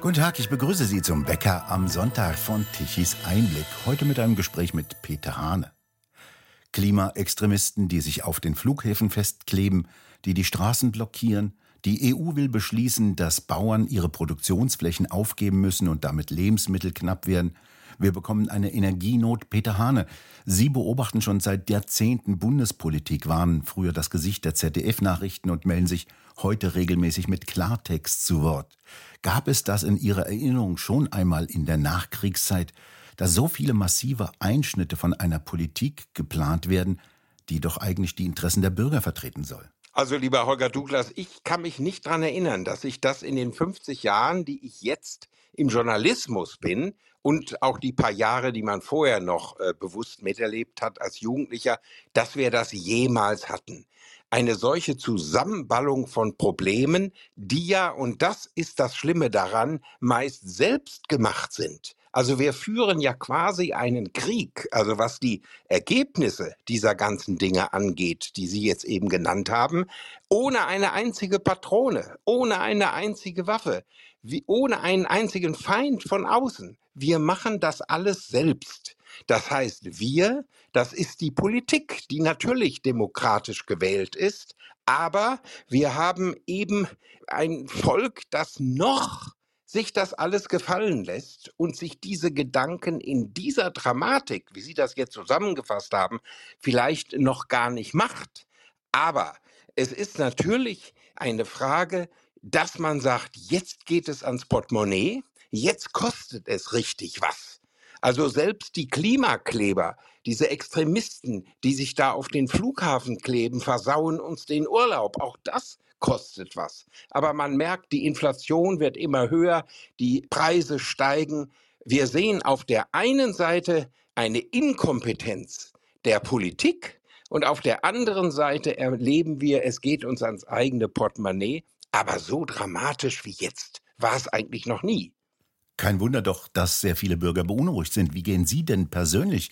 Guten Tag, ich begrüße Sie zum Bäcker am Sonntag von Tichys Einblick. Heute mit einem Gespräch mit Peter Hane. Klimaextremisten, die sich auf den Flughäfen festkleben, die die Straßen blockieren. Die EU will beschließen, dass Bauern ihre Produktionsflächen aufgeben müssen und damit Lebensmittel knapp werden. Wir bekommen eine Energienot. Peter Hane, Sie beobachten schon seit Jahrzehnten Bundespolitik, waren früher das Gesicht der ZDF-Nachrichten und melden sich heute regelmäßig mit Klartext zu Wort. Gab es das in Ihrer Erinnerung schon einmal in der Nachkriegszeit, dass so viele massive Einschnitte von einer Politik geplant werden, die doch eigentlich die Interessen der Bürger vertreten soll? Also, lieber Holger Douglas, ich kann mich nicht daran erinnern, dass ich das in den 50 Jahren, die ich jetzt im Journalismus bin und auch die paar Jahre, die man vorher noch äh, bewusst miterlebt hat als Jugendlicher, dass wir das jemals hatten. Eine solche Zusammenballung von Problemen, die ja, und das ist das Schlimme daran, meist selbst gemacht sind. Also wir führen ja quasi einen Krieg, also was die Ergebnisse dieser ganzen Dinge angeht, die Sie jetzt eben genannt haben, ohne eine einzige Patrone, ohne eine einzige Waffe, wie, ohne einen einzigen Feind von außen. Wir machen das alles selbst. Das heißt, wir, das ist die Politik, die natürlich demokratisch gewählt ist, aber wir haben eben ein Volk, das noch sich das alles gefallen lässt und sich diese Gedanken in dieser Dramatik, wie Sie das jetzt zusammengefasst haben, vielleicht noch gar nicht macht. Aber es ist natürlich eine Frage, dass man sagt, jetzt geht es ans Portemonnaie, jetzt kostet es richtig was. Also selbst die Klimakleber, diese Extremisten, die sich da auf den Flughafen kleben, versauen uns den Urlaub. Auch das kostet was. Aber man merkt, die Inflation wird immer höher, die Preise steigen. Wir sehen auf der einen Seite eine Inkompetenz der Politik und auf der anderen Seite erleben wir, es geht uns ans eigene Portemonnaie, aber so dramatisch wie jetzt war es eigentlich noch nie. Kein Wunder doch, dass sehr viele Bürger beunruhigt sind. Wie gehen Sie denn persönlich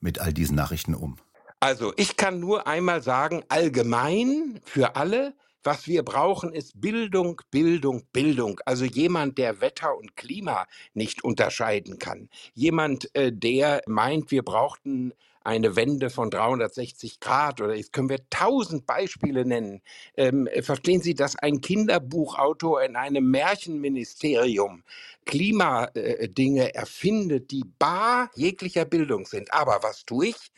mit all diesen Nachrichten um? Also ich kann nur einmal sagen, allgemein für alle, was wir brauchen, ist Bildung, Bildung, Bildung. Also jemand, der Wetter und Klima nicht unterscheiden kann. Jemand, äh, der meint, wir brauchten eine Wende von 360 Grad oder jetzt können wir tausend Beispiele nennen. Ähm, verstehen Sie, dass ein Kinderbuchautor in einem Märchenministerium Klimadinge äh, erfindet, die bar jeglicher Bildung sind? Aber was tue ich?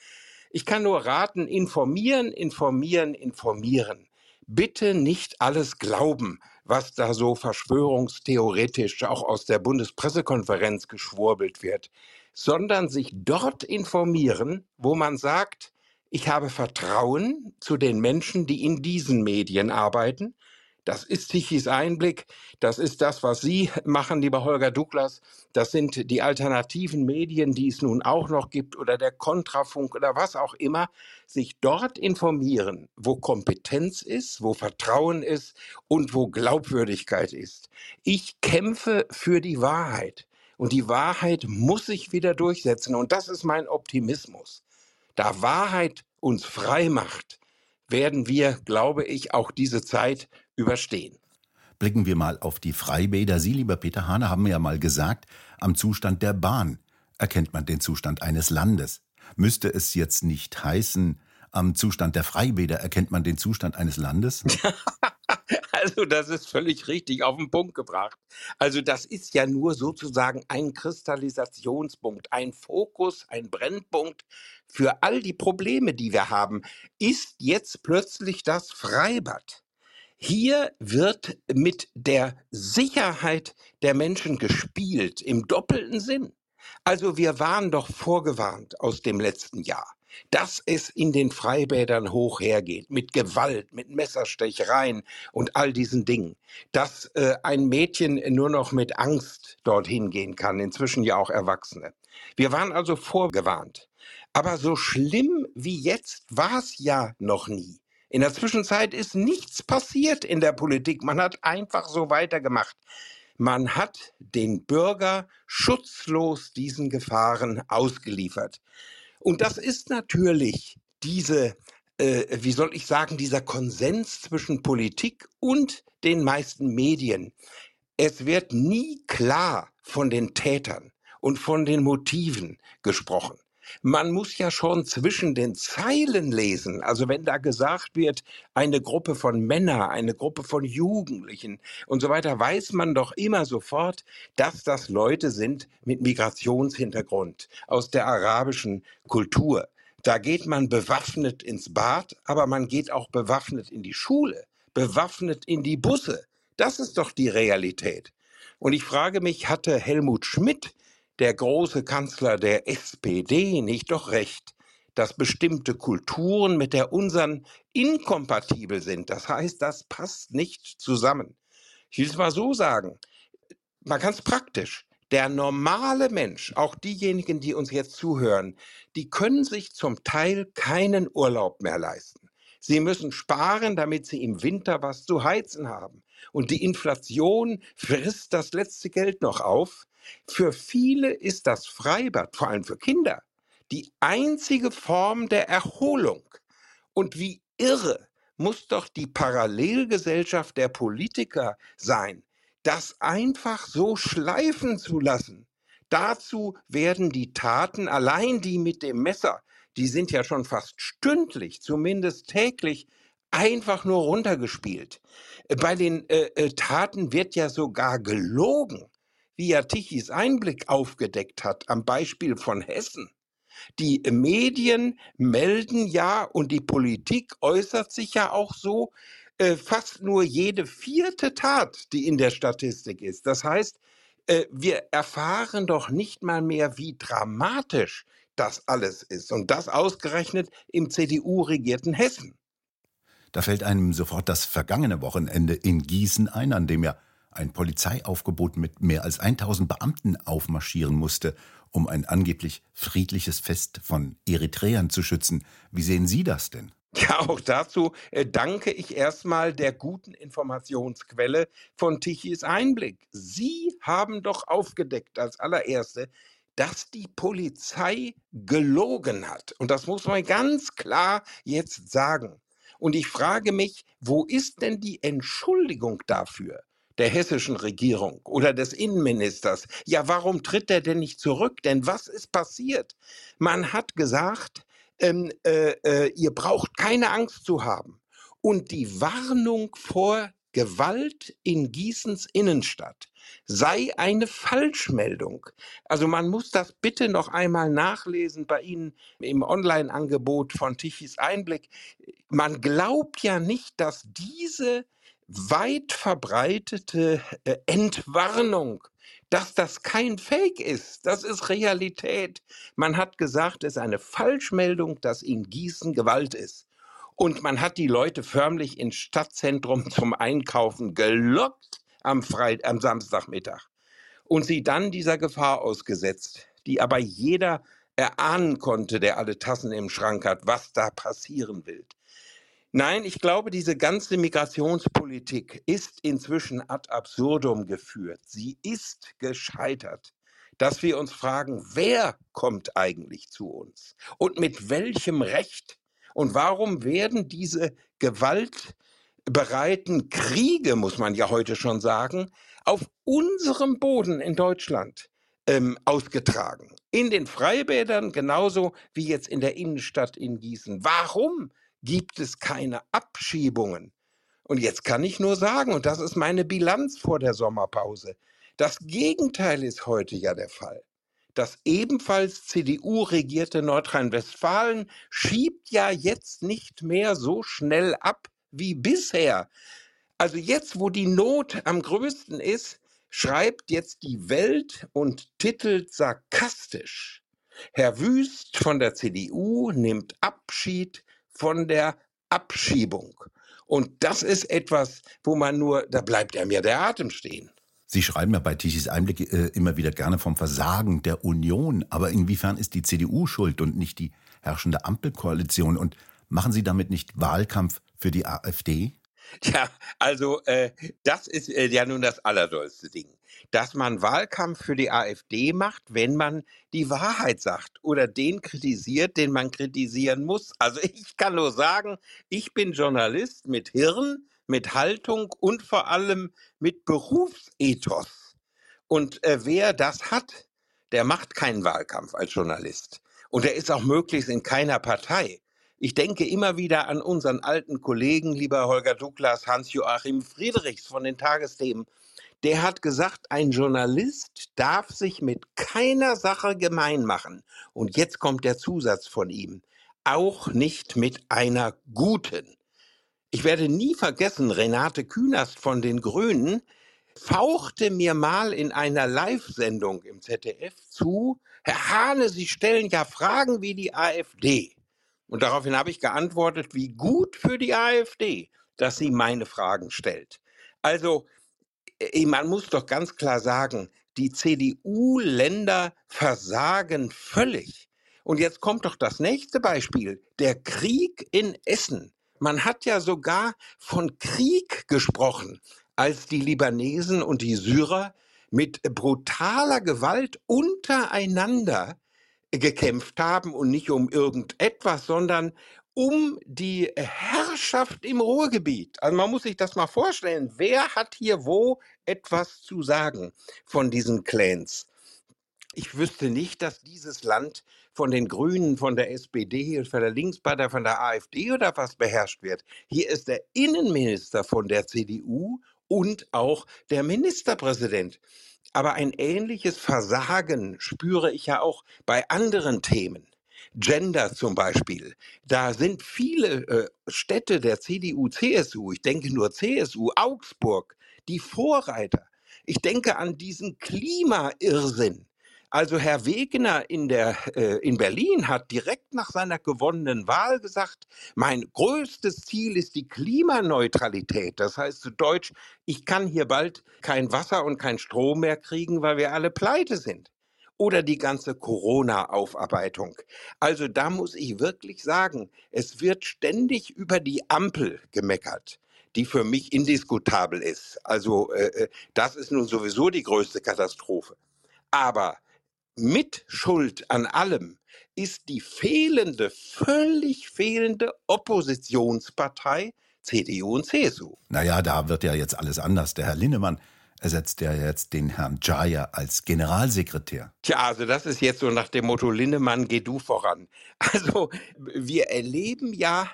Ich kann nur raten, informieren, informieren, informieren bitte nicht alles glauben, was da so verschwörungstheoretisch auch aus der Bundespressekonferenz geschwurbelt wird, sondern sich dort informieren, wo man sagt, ich habe Vertrauen zu den Menschen, die in diesen Medien arbeiten, das ist Tichys Einblick. Das ist das, was Sie machen, lieber Holger Douglas. Das sind die alternativen Medien, die es nun auch noch gibt oder der Kontrafunk oder was auch immer. Sich dort informieren, wo Kompetenz ist, wo Vertrauen ist und wo Glaubwürdigkeit ist. Ich kämpfe für die Wahrheit. Und die Wahrheit muss sich wieder durchsetzen. Und das ist mein Optimismus. Da Wahrheit uns frei macht, werden wir, glaube ich, auch diese Zeit überstehen. Blicken wir mal auf die Freibäder. Sie, lieber Peter Hane, haben ja mal gesagt, am Zustand der Bahn erkennt man den Zustand eines Landes. Müsste es jetzt nicht heißen, am Zustand der Freibäder erkennt man den Zustand eines Landes? Also das ist völlig richtig auf den Punkt gebracht. Also das ist ja nur sozusagen ein Kristallisationspunkt, ein Fokus, ein Brennpunkt für all die Probleme, die wir haben. Ist jetzt plötzlich das Freibad hier wird mit der Sicherheit der Menschen gespielt, im doppelten Sinn. Also wir waren doch vorgewarnt aus dem letzten Jahr, dass es in den Freibädern hoch hergeht, mit Gewalt, mit Messerstechereien und all diesen Dingen, dass äh, ein Mädchen nur noch mit Angst dorthin gehen kann, inzwischen ja auch Erwachsene. Wir waren also vorgewarnt. Aber so schlimm wie jetzt war es ja noch nie. In der Zwischenzeit ist nichts passiert in der Politik. Man hat einfach so weitergemacht. Man hat den Bürger schutzlos diesen Gefahren ausgeliefert. Und das ist natürlich diese, äh, wie soll ich sagen, dieser Konsens zwischen Politik und den meisten Medien. es wird nie klar von den Tätern und von den Motiven gesprochen. Man muss ja schon zwischen den Zeilen lesen. Also wenn da gesagt wird, eine Gruppe von Männern, eine Gruppe von Jugendlichen und so weiter, weiß man doch immer sofort, dass das Leute sind mit Migrationshintergrund aus der arabischen Kultur. Da geht man bewaffnet ins Bad, aber man geht auch bewaffnet in die Schule, bewaffnet in die Busse. Das ist doch die Realität. Und ich frage mich, hatte Helmut Schmidt der große Kanzler der SPD nicht doch recht, dass bestimmte Kulturen mit der unseren inkompatibel sind. Das heißt, das passt nicht zusammen. Ich will es mal so sagen, man kann es praktisch. Der normale Mensch, auch diejenigen, die uns jetzt zuhören, die können sich zum Teil keinen Urlaub mehr leisten. Sie müssen sparen, damit sie im Winter was zu heizen haben. Und die Inflation frisst das letzte Geld noch auf. Für viele ist das Freibad, vor allem für Kinder, die einzige Form der Erholung. Und wie irre muss doch die Parallelgesellschaft der Politiker sein, das einfach so schleifen zu lassen. Dazu werden die Taten, allein die mit dem Messer, die sind ja schon fast stündlich, zumindest täglich, einfach nur runtergespielt. Bei den äh, äh Taten wird ja sogar gelogen wie ja Tichys Einblick aufgedeckt hat, am Beispiel von Hessen. Die Medien melden ja und die Politik äußert sich ja auch so, äh, fast nur jede vierte Tat, die in der Statistik ist. Das heißt, äh, wir erfahren doch nicht mal mehr, wie dramatisch das alles ist. Und das ausgerechnet im CDU-regierten Hessen. Da fällt einem sofort das vergangene Wochenende in Gießen ein, an dem ja ein Polizeiaufgebot mit mehr als 1000 Beamten aufmarschieren musste, um ein angeblich friedliches Fest von Eritreern zu schützen. Wie sehen Sie das denn? Ja, auch dazu äh, danke ich erstmal der guten Informationsquelle von Tichys Einblick. Sie haben doch aufgedeckt als allererste, dass die Polizei gelogen hat. Und das muss man ganz klar jetzt sagen. Und ich frage mich, wo ist denn die Entschuldigung dafür? Der hessischen Regierung oder des Innenministers. Ja, warum tritt er denn nicht zurück? Denn was ist passiert? Man hat gesagt, ähm, äh, äh, ihr braucht keine Angst zu haben. Und die Warnung vor Gewalt in Gießens Innenstadt sei eine Falschmeldung. Also man muss das bitte noch einmal nachlesen bei Ihnen im Online-Angebot von Tichys Einblick. Man glaubt ja nicht, dass diese weit verbreitete äh, Entwarnung, dass das kein Fake ist. Das ist Realität. Man hat gesagt, es ist eine Falschmeldung, dass in Gießen Gewalt ist. Und man hat die Leute förmlich ins Stadtzentrum zum Einkaufen gelockt am, Freit am Samstagmittag und sie dann dieser Gefahr ausgesetzt, die aber jeder erahnen konnte, der alle Tassen im Schrank hat, was da passieren will. Nein, ich glaube, diese ganze Migrationspolitik ist inzwischen ad absurdum geführt. Sie ist gescheitert. Dass wir uns fragen, wer kommt eigentlich zu uns und mit welchem Recht? Und warum werden diese gewaltbereiten Kriege, muss man ja heute schon sagen, auf unserem Boden in Deutschland ähm, ausgetragen? In den Freibädern genauso wie jetzt in der Innenstadt in Gießen. Warum? Gibt es keine Abschiebungen. Und jetzt kann ich nur sagen, und das ist meine Bilanz vor der Sommerpause, das Gegenteil ist heute ja der Fall. Das ebenfalls CDU-regierte Nordrhein-Westfalen schiebt ja jetzt nicht mehr so schnell ab wie bisher. Also jetzt, wo die Not am größten ist, schreibt jetzt die Welt und titelt sarkastisch. Herr Wüst von der CDU nimmt Abschied von der Abschiebung. Und das ist etwas, wo man nur, da bleibt er mir der Atem stehen. Sie schreiben ja bei Tichys Einblick äh, immer wieder gerne vom Versagen der Union. Aber inwiefern ist die CDU schuld und nicht die herrschende Ampelkoalition? Und machen Sie damit nicht Wahlkampf für die AfD? Ja, also äh, das ist äh, ja nun das allerdollste Ding dass man Wahlkampf für die AfD macht, wenn man die Wahrheit sagt oder den kritisiert, den man kritisieren muss. Also ich kann nur sagen, ich bin Journalist mit Hirn, mit Haltung und vor allem mit Berufsethos. Und äh, wer das hat, der macht keinen Wahlkampf als Journalist. Und er ist auch möglichst in keiner Partei. Ich denke immer wieder an unseren alten Kollegen, lieber Holger Douglas, Hans-Joachim Friedrichs von den Tagesthemen. Der hat gesagt, ein Journalist darf sich mit keiner Sache gemein machen. Und jetzt kommt der Zusatz von ihm. Auch nicht mit einer guten. Ich werde nie vergessen, Renate Künast von den Grünen fauchte mir mal in einer Live-Sendung im ZDF zu, Herr Hahne, Sie stellen ja Fragen wie die AfD. Und daraufhin habe ich geantwortet, wie gut für die AfD, dass sie meine Fragen stellt. Also, äh, man muss doch ganz klar sagen, die CDU-Länder versagen völlig. Und jetzt kommt doch das nächste Beispiel, der Krieg in Essen. Man hat ja sogar von Krieg gesprochen, als die Libanesen und die Syrer mit brutaler Gewalt untereinander gekämpft haben und nicht um irgendetwas, sondern um die Herrschaft im Ruhrgebiet. Also man muss sich das mal vorstellen. Wer hat hier wo etwas zu sagen von diesen Clans? Ich wüsste nicht, dass dieses Land von den Grünen, von der SPD, von der Linkspartei, von der AfD oder was beherrscht wird. Hier ist der Innenminister von der CDU und auch der Ministerpräsident. Aber ein ähnliches Versagen spüre ich ja auch bei anderen Themen. Gender zum Beispiel. Da sind viele äh, Städte der CDU, CSU, ich denke nur CSU, Augsburg, die Vorreiter. Ich denke an diesen Klimairrsinn. Also Herr Wegener in, der, äh, in Berlin hat direkt nach seiner gewonnenen Wahl gesagt, mein größtes Ziel ist die Klimaneutralität. Das heißt zu Deutsch, ich kann hier bald kein Wasser und kein Strom mehr kriegen, weil wir alle pleite sind. Oder die ganze Corona-Aufarbeitung. Also da muss ich wirklich sagen, es wird ständig über die Ampel gemeckert die für mich indiskutabel ist. Also äh, äh das ist nun sowieso die größte Katastrophe. Aber Mitschuld an allem ist die fehlende, völlig fehlende Oppositionspartei CDU und CSU. Naja, da wird ja jetzt alles anders. Der Herr Linnemann ersetzt ja jetzt den Herrn Jaya als Generalsekretär. Tja, also das ist jetzt so nach dem Motto Linnemann, geh du voran. Also wir erleben ja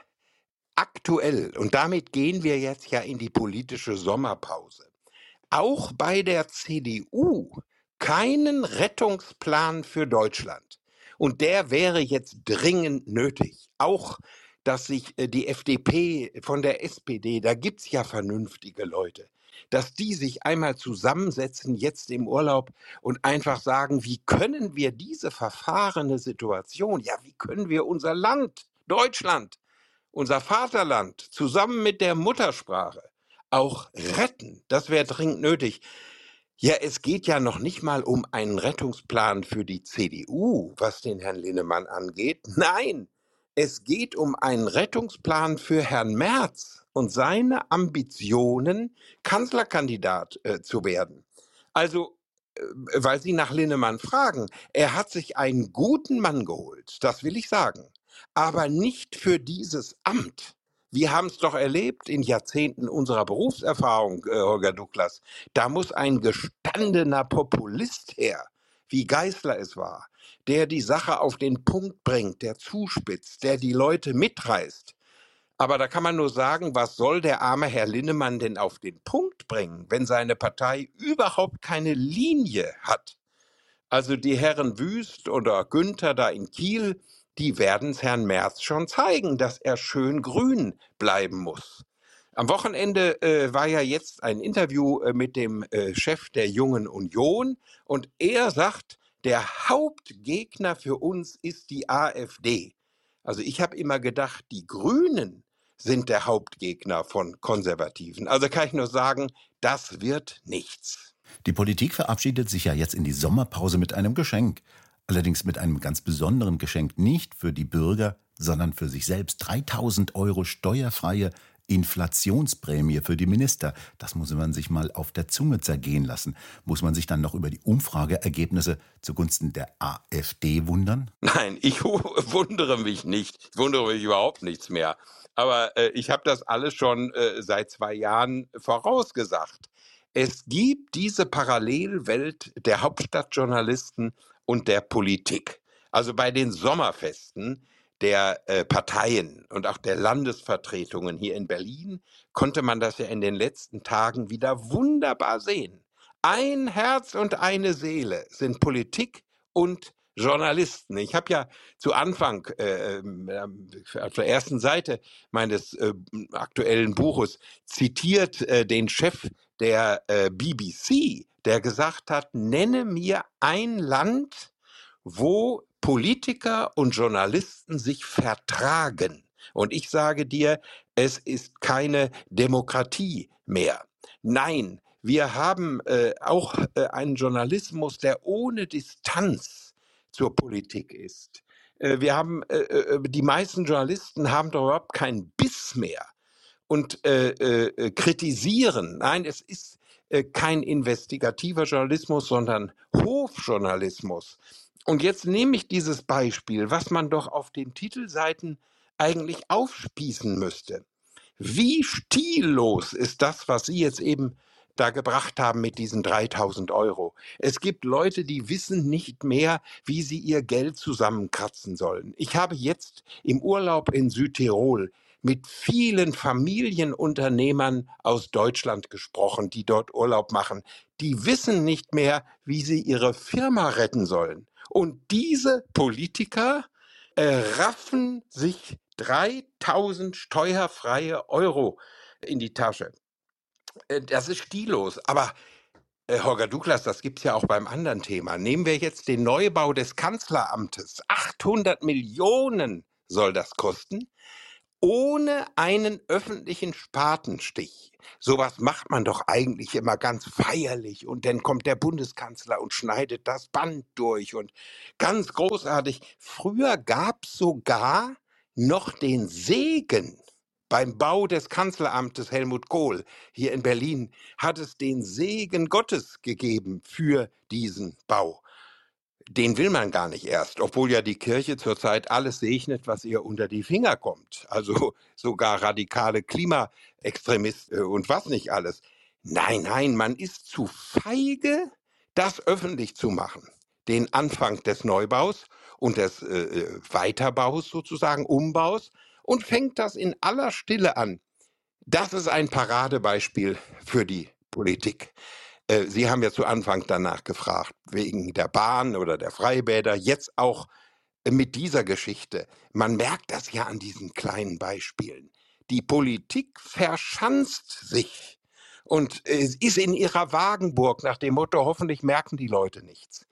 aktuell, und damit gehen wir jetzt ja in die politische Sommerpause, auch bei der CDU keinen Rettungsplan für Deutschland. Und der wäre jetzt dringend nötig. Auch, dass sich äh, die FDP von der SPD, da gibt's ja vernünftige Leute, dass die sich einmal zusammensetzen jetzt im Urlaub und einfach sagen, wie können wir diese verfahrene Situation, ja, wie können wir unser Land, Deutschland, unser Vaterland zusammen mit der Muttersprache auch retten? Das wäre dringend nötig. Ja, es geht ja noch nicht mal um einen Rettungsplan für die CDU, was den Herrn Linnemann angeht. Nein, es geht um einen Rettungsplan für Herrn Merz und seine Ambitionen, Kanzlerkandidat äh, zu werden. Also, äh, weil Sie nach Linnemann fragen, er hat sich einen guten Mann geholt, das will ich sagen, aber nicht für dieses Amt. Wir haben es doch erlebt in Jahrzehnten unserer Berufserfahrung, äh, Holger Douglas. Da muss ein gestandener Populist her, wie Geißler es war, der die Sache auf den Punkt bringt, der zuspitzt, der die Leute mitreißt. Aber da kann man nur sagen, was soll der arme Herr Linnemann denn auf den Punkt bringen, wenn seine Partei überhaupt keine Linie hat? Also die Herren Wüst oder Günther da in Kiel, die werden es Herrn Merz schon zeigen, dass er schön grün bleiben muss. Am Wochenende äh, war ja jetzt ein Interview äh, mit dem äh, Chef der Jungen Union und er sagt, der Hauptgegner für uns ist die AfD. Also ich habe immer gedacht, die Grünen sind der Hauptgegner von Konservativen. Also kann ich nur sagen, das wird nichts. Die Politik verabschiedet sich ja jetzt in die Sommerpause mit einem Geschenk. Allerdings mit einem ganz besonderen Geschenk nicht für die Bürger, sondern für sich selbst. 3000 Euro steuerfreie Inflationsprämie für die Minister. Das muss man sich mal auf der Zunge zergehen lassen. Muss man sich dann noch über die Umfrageergebnisse zugunsten der AfD wundern? Nein, ich wundere mich nicht. Ich wundere mich überhaupt nichts mehr. Aber äh, ich habe das alles schon äh, seit zwei Jahren vorausgesagt. Es gibt diese Parallelwelt der Hauptstadtjournalisten und der Politik. Also bei den Sommerfesten der äh, Parteien und auch der Landesvertretungen hier in Berlin konnte man das ja in den letzten Tagen wieder wunderbar sehen. Ein Herz und eine Seele sind Politik und Journalisten. Ich habe ja zu Anfang äh, äh, auf der ersten Seite meines äh, aktuellen Buches zitiert äh, den Chef der äh, BBC, der gesagt hat, nenne mir ein Land, wo Politiker und Journalisten sich vertragen. Und ich sage dir, es ist keine Demokratie mehr. Nein, wir haben äh, auch äh, einen Journalismus, der ohne Distanz zur Politik ist. Äh, wir haben, äh, äh, die meisten Journalisten haben doch überhaupt keinen Biss mehr und äh, äh, kritisieren. Nein, es ist äh, kein investigativer Journalismus, sondern Hofjournalismus. Und jetzt nehme ich dieses Beispiel, was man doch auf den Titelseiten eigentlich aufspießen müsste. Wie stillos ist das, was Sie jetzt eben da gebracht haben mit diesen 3000 Euro. Es gibt Leute, die wissen nicht mehr, wie sie ihr Geld zusammenkratzen sollen. Ich habe jetzt im Urlaub in Südtirol mit vielen Familienunternehmern aus Deutschland gesprochen, die dort Urlaub machen. Die wissen nicht mehr, wie sie ihre Firma retten sollen. Und diese Politiker äh, raffen sich 3000 steuerfreie Euro in die Tasche. Äh, das ist stillos. Aber äh, Holger Douglas, das gibt es ja auch beim anderen Thema. Nehmen wir jetzt den Neubau des Kanzleramtes. 800 Millionen soll das kosten ohne einen öffentlichen Spatenstich. Sowas macht man doch eigentlich immer ganz feierlich und dann kommt der Bundeskanzler und schneidet das Band durch und ganz großartig. Früher gab es sogar noch den Segen. Beim Bau des Kanzleramtes Helmut Kohl hier in Berlin hat es den Segen Gottes gegeben für diesen Bau den will man gar nicht erst, obwohl ja die Kirche zurzeit alles segnet, was ihr unter die Finger kommt. Also sogar radikale Klimaextremisten äh, und was nicht alles. Nein, nein, man ist zu feige, das öffentlich zu machen. Den Anfang des Neubaus und des äh, äh Weiterbaus sozusagen, Umbaus und fängt das in aller Stille an. Das ist ein Paradebeispiel für die Politik. Äh, Sie haben ja zu Anfang danach gefragt, wegen der Bahn oder der Freibäder, jetzt auch äh, mit dieser Geschichte. Man merkt das ja an diesen kleinen Beispielen. Die Politik verschanzt sich und ist in ihrer Wagenburg nach dem Motto, hoffentlich merken die Leute nichts.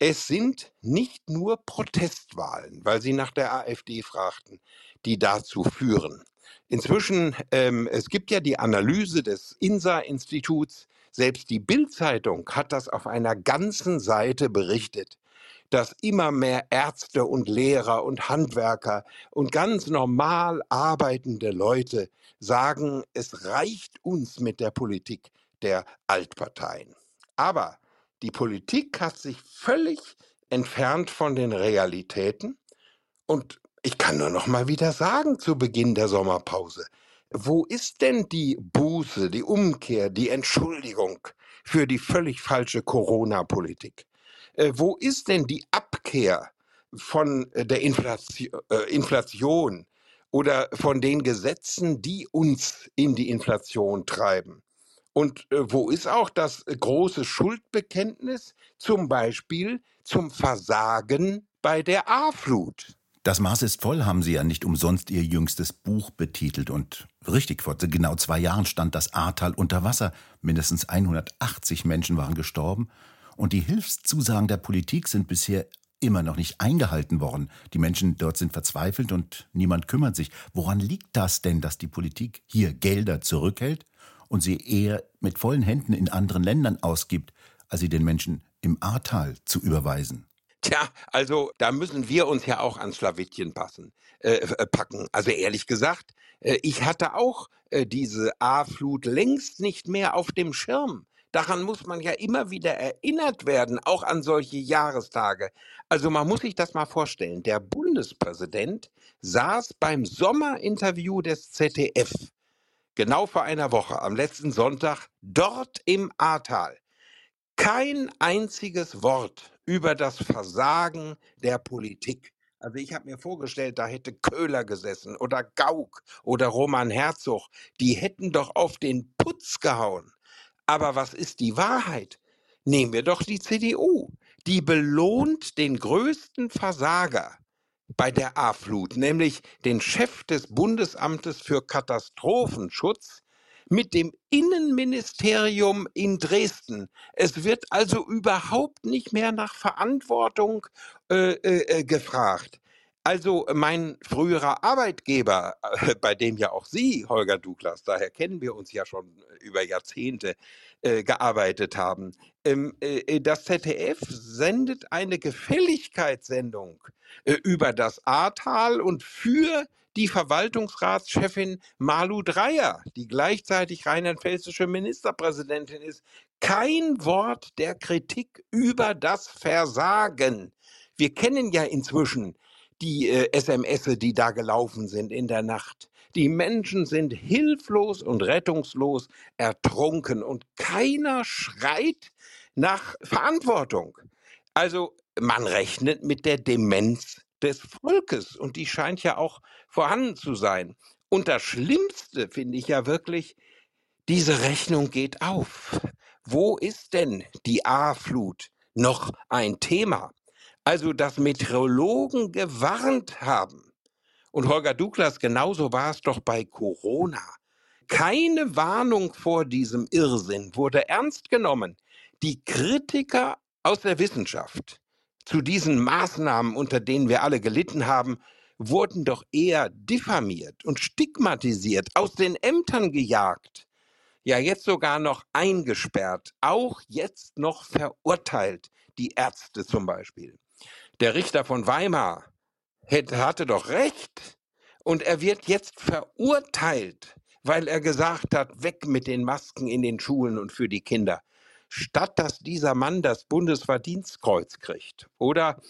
Es sind nicht nur Protestwahlen, weil Sie nach der AfD fragten, die dazu führen. Inzwischen, ähm, es gibt ja die Analyse des INSA-Instituts, selbst die Bild-Zeitung hat das auf einer ganzen Seite berichtet, dass immer mehr Ärzte und Lehrer und Handwerker und ganz normal arbeitende Leute sagen, es reicht uns mit der Politik der Altparteien. Aber die Politik hat sich völlig entfernt von den Realitäten und ich kann nur noch mal wieder sagen zu Beginn der Sommerpause, wo ist denn die Buße, die Umkehr, die Entschuldigung für die völlig falsche Corona-Politik? Äh, wo ist denn die Abkehr von äh, der Inflation, äh, Inflation oder von den Gesetzen, die uns in die Inflation treiben? Und wo ist auch das große Schuldbekenntnis, zum Beispiel zum Versagen bei der A-Flut? Das Maß ist voll, haben Sie ja nicht umsonst Ihr jüngstes Buch betitelt. Und richtig, vor genau zwei Jahren stand das Ahrtal unter Wasser. Mindestens 180 Menschen waren gestorben. Und die Hilfszusagen der Politik sind bisher immer noch nicht eingehalten worden. Die Menschen dort sind verzweifelt und niemand kümmert sich. Woran liegt das denn, dass die Politik hier Gelder zurückhält und sie eher mit vollen Händen in anderen Ländern ausgibt, als sie den Menschen im Ahrtal zu überweisen? Tja, also da müssen wir uns ja auch ans Schlawittchen passen, äh, äh, packen. Also ehrlich gesagt, äh, ich hatte auch äh, diese A-Flut längst nicht mehr auf dem Schirm. Daran muss man ja immer wieder erinnert werden, auch an solche Jahrestage. Also man muss sich das mal vorstellen. Der Bundespräsident saß beim Sommerinterview des ZDF genau vor einer Woche, am letzten Sonntag, dort im Ahrtal. Kein einziges Wort über das Versagen der Politik. Also ich habe mir vorgestellt, da hätte Köhler gesessen oder Gauck oder Roman Herzog. Die hätten doch auf den Putz gehauen. Aber was ist die Wahrheit? Nehmen wir doch die CDU. Die belohnt den größten Versager bei der A-Flut, nämlich den Chef des Bundesamtes für Katastrophenschutz, mit dem Innenministerium in Dresden. Es wird also überhaupt nicht mehr nach Verantwortung äh, äh, äh gefragt. Also mein früherer Arbeitgeber, äh, bei dem ja auch Sie, Holger Douglas, daher kennen wir uns ja schon äh, über Jahrzehnte, äh, gearbeitet haben. Ähm, äh, das ZDF sendet eine Gefälligkeitssendung äh, über das Ahrtal und für die Verwaltungsratschefin Malu Dreyer, die gleichzeitig rheinland-pfälzische Ministerpräsidentin ist. Kein Wort der Kritik über das Versagen. Wir kennen ja inzwischen die äh, SMS, die da gelaufen sind in der Nacht. Die Menschen sind hilflos und rettungslos ertrunken und keiner schreit nach Verantwortung. Also man rechnet mit der Demenz des Volkes und die scheint ja auch vorhanden zu sein. Und das Schlimmste finde ich ja wirklich, diese Rechnung geht auf. Wo ist denn die A-Flut noch ein Thema? Also, dass Meteorologen gewarnt haben. Und Holger Douglas, genauso war es doch bei Corona. Keine Warnung vor diesem Irrsinn wurde ernst genommen. Die Kritiker aus der Wissenschaft zu diesen Maßnahmen, unter denen wir alle gelitten haben, wurden doch eher diffamiert und stigmatisiert, aus den Ämtern gejagt. Ja, jetzt sogar noch eingesperrt, auch jetzt noch verurteilt, die Ärzte zum Beispiel. Der Richter von Weimar hatte doch recht. Und er wird jetzt verurteilt, weil er gesagt hat, weg mit den Masken in den Schulen und für die Kinder. Statt dass dieser Mann das Bundesverdienstkreuz kriegt. Oder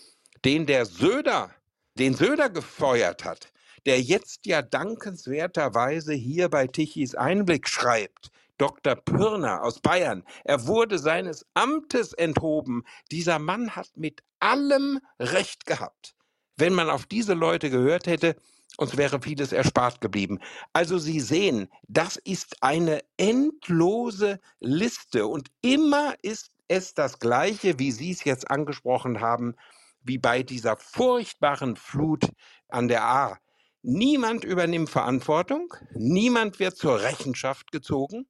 den der Söder, den Söder gefeuert hat, der jetzt ja dankenswerterweise hier bei Tichys Einblick schreibt, Dr. Pirner aus Bayern. Er wurde seines Amtes enthoben. Dieser Mann hat mit allem Recht gehabt. Wenn man auf diese Leute gehört hätte, uns wäre vieles erspart geblieben. Also Sie sehen, das ist eine endlose Liste und immer ist es das Gleiche, wie Sie es jetzt angesprochen haben, wie bei dieser furchtbaren Flut an der Ahr. Niemand übernimmt Verantwortung, niemand wird zur Rechenschaft gezogen.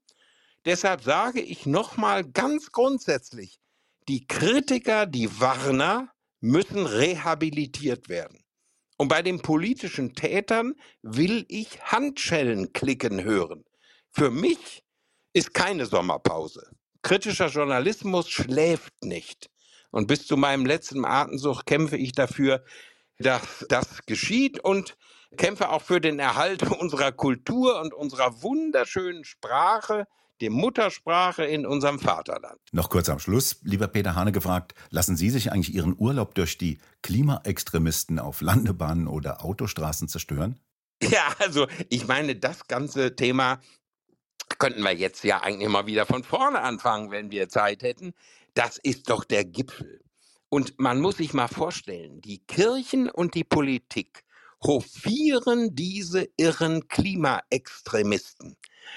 Deshalb sage ich nochmal ganz grundsätzlich, die Kritiker, die Warner müssen rehabilitiert werden. Und bei den politischen Tätern will ich Handschellen klicken hören. Für mich ist keine Sommerpause. Kritischer Journalismus schläft nicht. Und bis zu meinem letzten Atemzug kämpfe ich dafür, dass das geschieht und kämpfe auch für den Erhalt unserer Kultur und unserer wunderschönen Sprache, die Muttersprache in unserem Vaterland. Noch kurz am Schluss, lieber Peter Hane gefragt, lassen Sie sich eigentlich Ihren Urlaub durch die Klimaextremisten auf Landebahnen oder Autostraßen zerstören? Ja, also ich meine, das ganze Thema könnten wir jetzt ja eigentlich mal wieder von vorne anfangen, wenn wir Zeit hätten. Das ist doch der Gipfel. Und man muss sich mal vorstellen, die Kirchen und die Politik hofieren diese irren Klimaextremisten.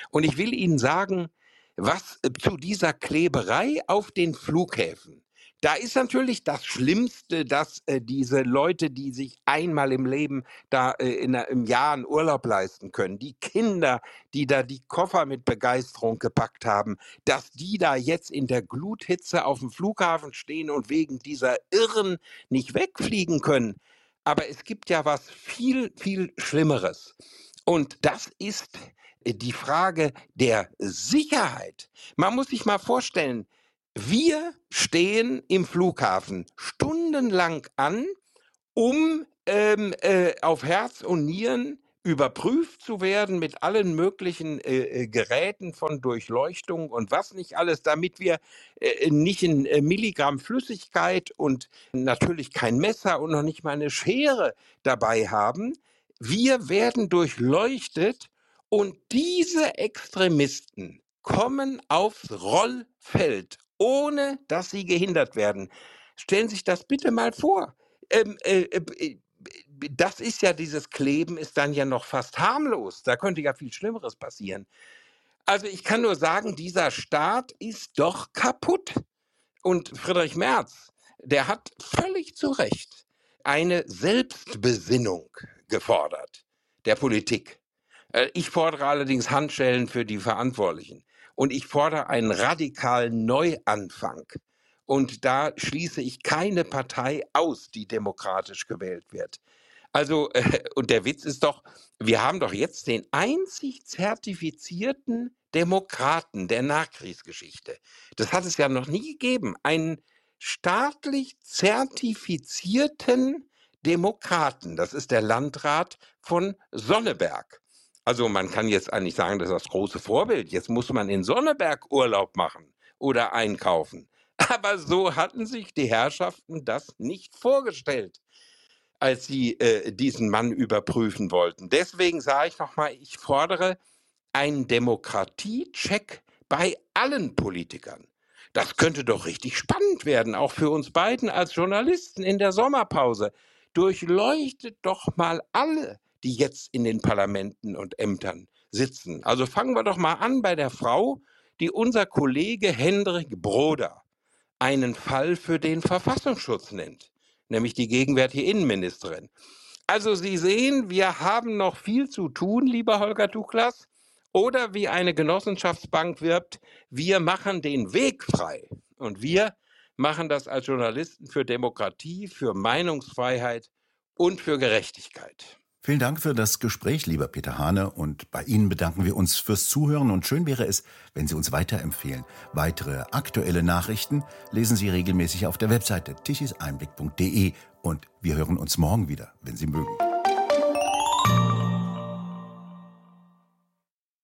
Und ich will Ihnen sagen, was äh, zu dieser Kleberei auf den Flughäfen. Da ist natürlich das Schlimmste, dass äh, diese Leute, die sich einmal im Leben da äh, in, im Jahr einen Urlaub leisten können, die Kinder, die da die Koffer mit Begeisterung gepackt haben, dass die da jetzt in der Gluthitze auf dem Flughafen stehen und wegen dieser Irren nicht wegfliegen können. Aber es gibt ja was viel, viel Schlimmeres. Und das ist die Frage der Sicherheit. Man muss sich mal vorstellen, Wir stehen im Flughafen stundenlang an, um ähm, äh, auf Herz und Nieren überprüft zu werden mit allen möglichen äh, äh, Geräten von Durchleuchtung und was nicht alles, damit wir äh, nicht ein äh, Milligramm Flüssigkeit und natürlich kein Messer und noch nicht mal eine Schere dabei haben. Wir werden durchleuchtet und diese Extremisten kommen aufs Rollfeld, ohne dass sie gehindert werden. Stellen Sie sich das bitte mal vor. Ähm, äh, äh, das ist ja, dieses Kleben ist dann ja noch fast harmlos. Da könnte ja viel Schlimmeres passieren. Also ich kann nur sagen, dieser Staat ist doch kaputt. Und Friedrich Merz, der hat völlig zu Recht eine Selbstbesinnung gefordert der Politik. Äh, ich fordere allerdings Handschellen für die Verantwortlichen. Und ich fordere einen radikalen Neuanfang. Und da schließe ich keine Partei aus, die demokratisch gewählt wird. Also, äh, und der Witz ist doch, wir haben doch jetzt den einzig zertifizierten Demokraten der Nachkriegsgeschichte. Das hat es ja noch nie gegeben. Einen staatlich zertifizierten Demokraten. Das ist der Landrat von Sonneberg. Also man kann jetzt eigentlich sagen, das ist das große Vorbild. Jetzt muss man in Sonneberg Urlaub machen oder einkaufen. Aber so hatten sich die Herrschaften das nicht vorgestellt als sie äh, diesen Mann überprüfen wollten. Deswegen sage ich nochmal, ich fordere einen Demokratiecheck bei allen Politikern. Das könnte doch richtig spannend werden, auch für uns beiden als Journalisten in der Sommerpause. Durchleuchtet doch mal alle, die jetzt in den Parlamenten und Ämtern sitzen. Also fangen wir doch mal an bei der Frau, die unser Kollege Hendrik Broder einen Fall für den Verfassungsschutz nennt nämlich die gegenwärtige Innenministerin. Also Sie sehen, wir haben noch viel zu tun, lieber Holger Duchlas. Oder wie eine Genossenschaftsbank wirbt, wir machen den Weg frei. Und wir machen das als Journalisten für Demokratie, für Meinungsfreiheit und für Gerechtigkeit. Vielen Dank für das Gespräch, lieber Peter Hane. Und bei Ihnen bedanken wir uns fürs Zuhören. Und schön wäre es, wenn Sie uns weiterempfehlen. Weitere aktuelle Nachrichten lesen Sie regelmäßig auf der Webseite tichiseinblick.de. Und wir hören uns morgen wieder, wenn Sie mögen.